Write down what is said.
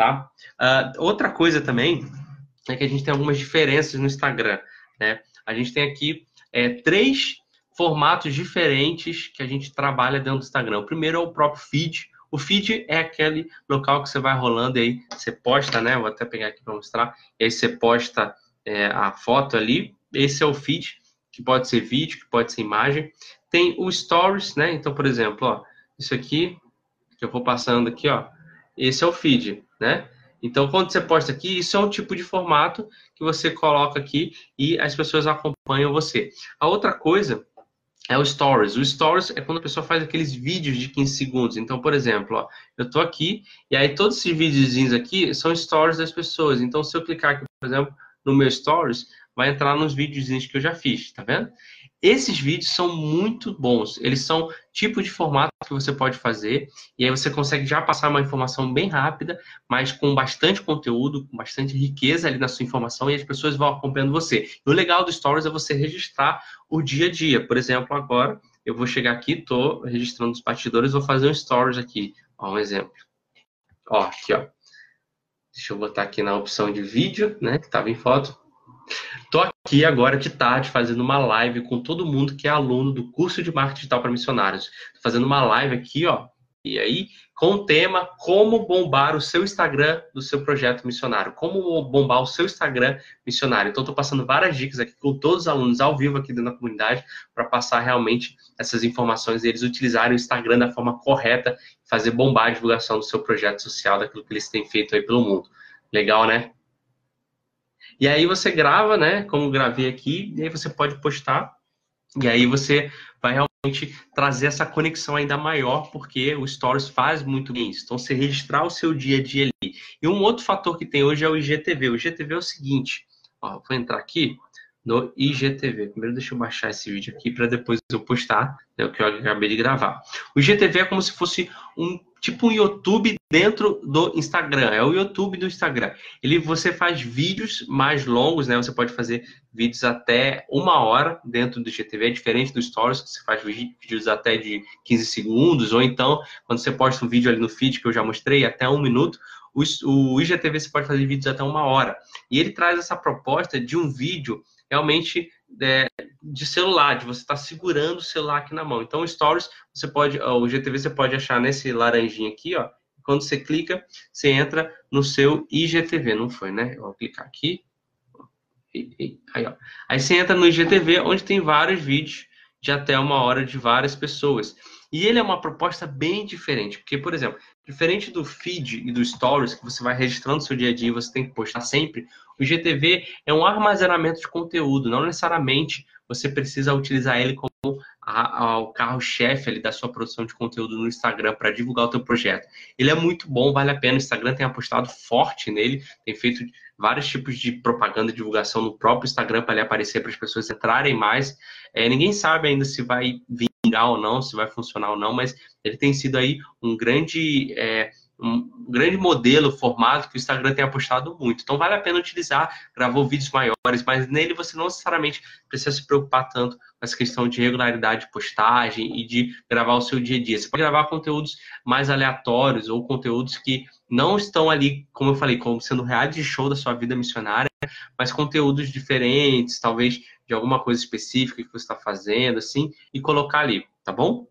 tá? Uh, outra coisa também é que a gente tem algumas diferenças no Instagram, né? A gente tem aqui é, três formatos diferentes que a gente trabalha dentro do Instagram. O primeiro é o próprio feed. O feed é aquele local que você vai rolando e aí você posta, né? Vou até pegar aqui para mostrar. E aí você posta é, a foto ali. Esse é o feed, que pode ser vídeo, que pode ser imagem. Tem o stories, né? Então, por exemplo, ó, isso aqui que eu vou passando aqui, ó. Esse é o feed, né? Então, quando você posta aqui, isso é um tipo de formato que você coloca aqui e as pessoas acompanham você. A outra coisa é o Stories. O Stories é quando a pessoa faz aqueles vídeos de 15 segundos. Então, por exemplo, ó, eu estou aqui e aí todos esses videozinhos aqui são Stories das pessoas. Então, se eu clicar aqui, por exemplo, no meu Stories, vai entrar nos videozinhos que eu já fiz, tá vendo? Esses vídeos são muito bons. Eles são tipo de formato que você pode fazer e aí você consegue já passar uma informação bem rápida, mas com bastante conteúdo, com bastante riqueza ali na sua informação e as pessoas vão acompanhando você. E o legal do Stories é você registrar o dia a dia. Por exemplo, agora eu vou chegar aqui, estou registrando os partidores, vou fazer um Stories aqui. Ó, um exemplo. Ó, aqui, ó. Deixa eu botar aqui na opção de vídeo, né, que estava em foto. Tô aqui agora de tarde fazendo uma live com todo mundo que é aluno do curso de marketing digital para missionários. Tô fazendo uma live aqui, ó. E aí, com o tema como bombar o seu Instagram do seu projeto missionário, como bombar o seu Instagram missionário. Então, estou passando várias dicas aqui com todos os alunos ao vivo aqui dentro da comunidade para passar realmente essas informações e eles utilizarem o Instagram da forma correta, fazer bombar a divulgação do seu projeto social, daquilo que eles têm feito aí pelo mundo. Legal, né? E aí você grava, né? Como gravei aqui, e aí você pode postar. E aí você vai realmente trazer essa conexão ainda maior, porque o Stories faz muito bem isso. Então, você registrar o seu dia a dia ali. E um outro fator que tem hoje é o IGTV. O IGTV é o seguinte, ó, vou entrar aqui no IGTV. Primeiro deixa eu baixar esse vídeo aqui para depois eu postar né, o que eu acabei de gravar. O IGTV é como se fosse um tipo um YouTube dentro do Instagram. É o YouTube do Instagram. Ele você faz vídeos mais longos, né? Você pode fazer vídeos até uma hora dentro do IGTV, é diferente do Stories, que você faz vídeos até de 15 segundos, ou então, quando você posta um vídeo ali no feed, que eu já mostrei, até um minuto, o, o IGTV você pode fazer vídeos até uma hora. E ele traz essa proposta de um vídeo realmente é, de celular, de você estar tá segurando o celular aqui na mão. Então, Stories, você pode, o GTV você pode achar nesse laranjinho aqui, ó. Quando você clica, você entra no seu IGTV, não foi, né? Eu vou clicar aqui. Aí, ó. Aí você entra no IGTV, onde tem vários vídeos de até uma hora de várias pessoas. E ele é uma proposta bem diferente, porque, por exemplo, diferente do feed e do stories, que você vai registrando seu dia a dia e você tem que postar sempre, o GTV é um armazenamento de conteúdo, não necessariamente você precisa utilizar ele como o carro-chefe da sua produção de conteúdo no Instagram para divulgar o teu projeto. Ele é muito bom, vale a pena. O Instagram tem apostado forte nele, tem feito vários tipos de propaganda e divulgação no próprio Instagram para ele aparecer para as pessoas entrarem mais. É, ninguém sabe ainda se vai vingar ou não, se vai funcionar ou não, mas ele tem sido aí um grande é, um grande modelo, formato que o Instagram tem apostado muito. Então vale a pena utilizar, gravou vídeos maiores, mas nele você não necessariamente precisa se preocupar tanto com essa questão de regularidade de postagem e de gravar o seu dia a dia. Você pode gravar conteúdos mais aleatórios ou conteúdos que não estão ali, como eu falei, como sendo reality show da sua vida missionária, mas conteúdos diferentes, talvez de alguma coisa específica que você está fazendo, assim, e colocar ali, tá bom?